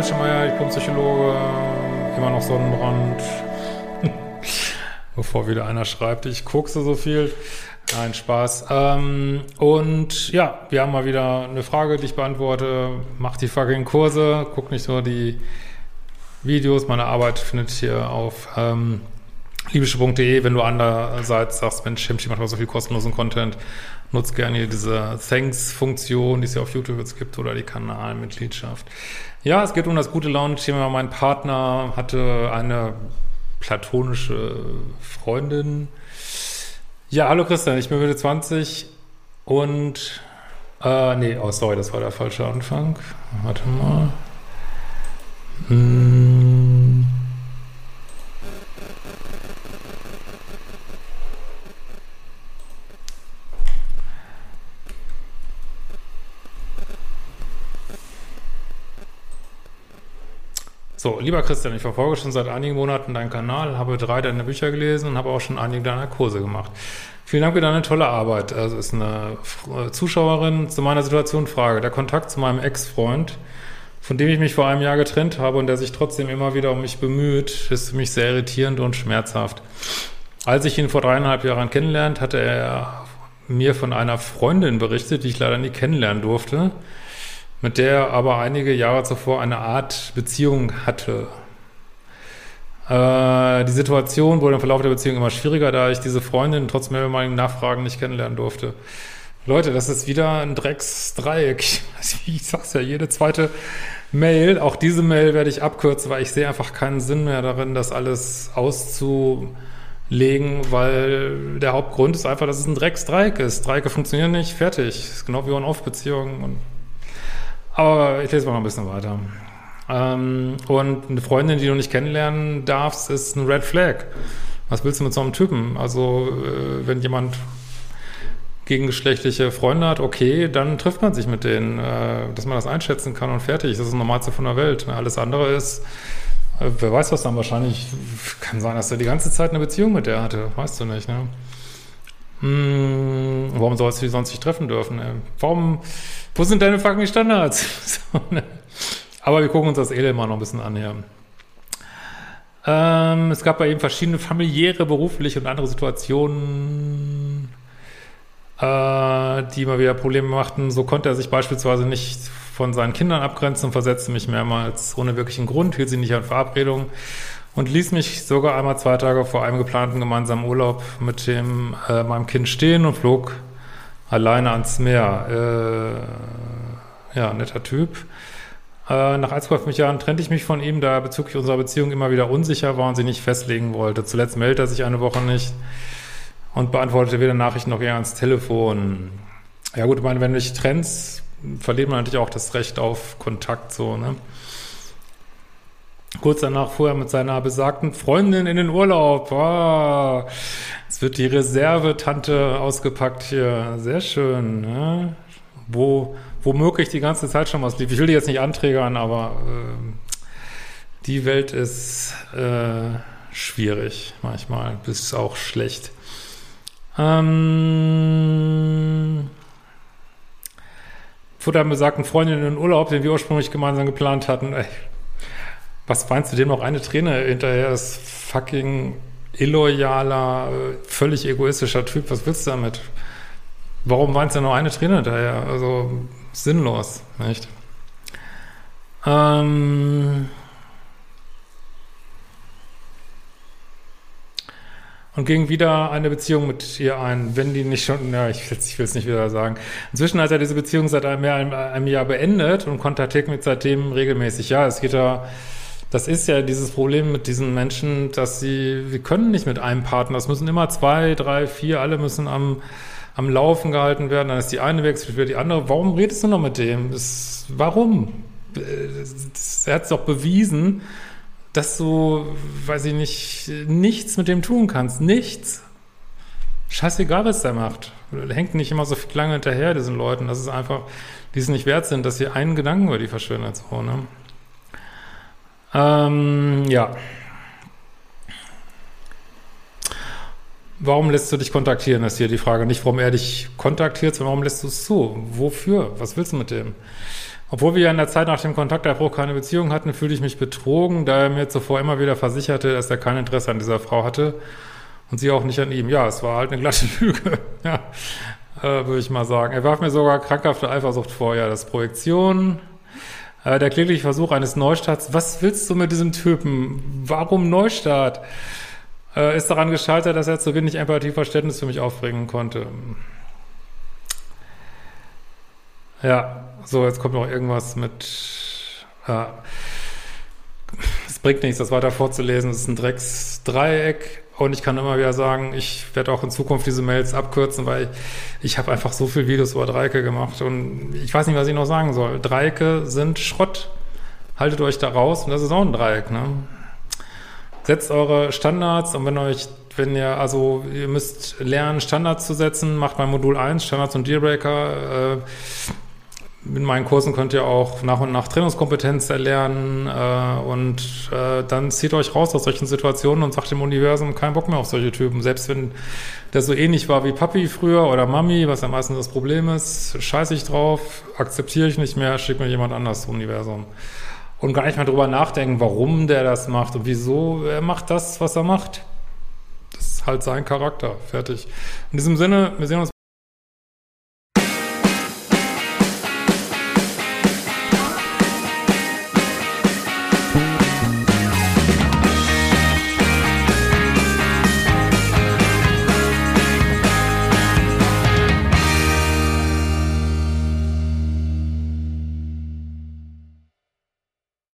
ist Christian Mitschemeier, Diplompsychologe, immer noch Sonnenbrand. Bevor wieder einer schreibt, ich guckse so viel. Nein, Spaß. Ähm, und ja, wir haben mal wieder eine Frage, die ich beantworte. Mach die fucking Kurse, guck nicht nur die Videos. Meine Arbeit findet ihr auf ähm, libysche.de. Wenn du andererseits sagst, Mensch, Hemschi macht auch so viel kostenlosen Content, nutzt gerne diese Thanks-Funktion, die es ja auf YouTube jetzt gibt, oder die Kanalmitgliedschaft. Ja, es geht um das gute Laune-Thema. Mein Partner hatte eine platonische Freundin. Ja, hallo Christian, ich bin Mitte 20 und äh, nee, oh sorry, das war der falsche Anfang. Warte mal. Hm. So, lieber Christian, ich verfolge schon seit einigen Monaten deinen Kanal, habe drei deiner Bücher gelesen und habe auch schon einige deiner Kurse gemacht. Vielen Dank für deine tolle Arbeit. Also ist eine Zuschauerin zu meiner Situation Frage. Der Kontakt zu meinem Ex-Freund, von dem ich mich vor einem Jahr getrennt habe und der sich trotzdem immer wieder um mich bemüht, ist für mich sehr irritierend und schmerzhaft. Als ich ihn vor dreieinhalb Jahren kennenlernt, hatte er mir von einer Freundin berichtet, die ich leider nie kennenlernen durfte mit der er aber einige Jahre zuvor eine Art Beziehung hatte. Äh, die Situation wurde im Verlauf der Beziehung immer schwieriger, da ich diese Freundin trotz mehrmaligen Nachfragen nicht kennenlernen durfte. Leute, das ist wieder ein Drecksdreieck. Ich sag's ja, jede zweite Mail, auch diese Mail werde ich abkürzen, weil ich sehe einfach keinen Sinn mehr darin, das alles auszulegen, weil der Hauptgrund ist einfach, dass es ein Drecksdreieck ist. Dreiecke funktionieren nicht, fertig. Das ist genau wie On-Off-Beziehungen und aber ich lese mal noch ein bisschen weiter. Ähm, und eine Freundin, die du nicht kennenlernen darfst, ist ein Red Flag. Was willst du mit so einem Typen? Also, äh, wenn jemand gegengeschlechtliche Freunde hat, okay, dann trifft man sich mit denen, äh, dass man das einschätzen kann und fertig. Das ist das Normalste von der Welt. Alles andere ist, äh, wer weiß was dann wahrscheinlich, kann sein, dass er die ganze Zeit eine Beziehung mit der hatte, weißt du nicht, ne? Hm, warum sollst du die sonst nicht treffen dürfen? Ey? Warum, wo sind deine fucking Standards? so, ne? Aber wir gucken uns das Elend mal noch ein bisschen an hier. Ähm, es gab bei ihm verschiedene familiäre, berufliche und andere Situationen, äh, die immer wieder Probleme machten. So konnte er sich beispielsweise nicht von seinen Kindern abgrenzen und versetzte mich mehrmals ohne wirklichen Grund, hielt sie nicht an Verabredungen und ließ mich sogar einmal zwei Tage vor einem geplanten gemeinsamen Urlaub mit dem äh, meinem Kind stehen und flog alleine ans Meer. Äh, ja, netter Typ. Äh, nach 1,5 Jahren trennte ich mich von ihm, da er bezüglich unserer Beziehung immer wieder unsicher war und sie nicht festlegen wollte. Zuletzt meldete er sich eine Woche nicht und beantwortete weder Nachrichten noch eher ans Telefon. Ja gut, ich meine, wenn du dich trennst, verliert man natürlich auch das Recht auf Kontakt so, ne? Kurz danach fuhr er mit seiner besagten Freundin in den Urlaub. Oh, es wird die Reservetante ausgepackt hier. Sehr schön. Ne? Wo, womöglich die ganze Zeit schon was lief. Ich will die jetzt nicht anträgern, aber äh, die Welt ist äh, schwierig manchmal, bis auch schlecht. Ähm, vor der besagten Freundin in den Urlaub, den wir ursprünglich gemeinsam geplant hatten. Ey, was meinst du dem noch eine Träne hinterher ist fucking illoyaler, völlig egoistischer Typ. Was willst du damit? Warum weinst du noch eine Träne hinterher? Also sinnlos, nicht? Ähm und ging wieder eine Beziehung mit ihr ein, wenn die nicht schon, ja, ich will es nicht wieder sagen. Inzwischen hat er diese Beziehung seit einem, Jahr, einem Jahr beendet und kontaktiert mich seitdem regelmäßig. Ja, es geht da das ist ja dieses Problem mit diesen Menschen, dass sie, wir können nicht mit einem Partner, es müssen immer zwei, drei, vier, alle müssen am, am Laufen gehalten werden, dann ist die eine wechselt wieder die andere. Warum redest du noch mit dem? Das, warum? Er hat es doch bewiesen, dass du, weiß ich nicht, nichts mit dem tun kannst. Nichts. Scheißegal, was der macht. Hängt nicht immer so lange hinterher, diesen Leuten. Das ist einfach, die es nicht wert sind, dass sie einen Gedanken über die verschwendet. So, ne? Ähm, ja. Warum lässt du dich kontaktieren, ist hier die Frage. Nicht, warum er dich kontaktiert, sondern warum lässt du es zu? Wofür? Was willst du mit dem? Obwohl wir ja in der Zeit nach dem Kontaktabbruch keine Beziehung hatten, fühlte ich mich betrogen, da er mir zuvor immer wieder versicherte, dass er kein Interesse an dieser Frau hatte und sie auch nicht an ihm. Ja, es war halt eine glatte Lüge, ja, äh, würde ich mal sagen. Er warf mir sogar krankhafte Eifersucht vor, ja, das Projektion, äh, der klägliche Versuch eines Neustarts. Was willst du mit diesem Typen? Warum Neustart? Äh, ist daran gescheitert, dass er zu wenig Empathieverständnis für mich aufbringen konnte. Ja, so, jetzt kommt noch irgendwas mit, ja, es bringt nichts, das weiter vorzulesen, es ist ein Drecksdreieck und ich kann immer wieder sagen, ich werde auch in Zukunft diese Mails abkürzen, weil ich, ich habe einfach so viele Videos über Dreiecke gemacht und ich weiß nicht, was ich noch sagen soll. Dreiecke sind Schrott. Haltet euch da raus und das ist auch ein Dreieck, ne? Setzt eure Standards und wenn euch, wenn ihr, also ihr müsst lernen, Standards zu setzen, macht bei Modul 1 Standards und Dealbreaker, äh, in meinen Kursen könnt ihr auch nach und nach Trainingskompetenz erlernen äh, und äh, dann zieht euch raus aus solchen Situationen und sagt dem Universum keinen Bock mehr auf solche Typen. Selbst wenn der so ähnlich war wie Papi früher oder Mami, was ja meistens das Problem ist, scheiße ich drauf, akzeptiere ich nicht mehr, schickt mir jemand anders zum Universum. Und gar nicht mehr drüber nachdenken, warum der das macht und wieso er macht das, was er macht. Das ist halt sein Charakter. Fertig. In diesem Sinne, wir sehen uns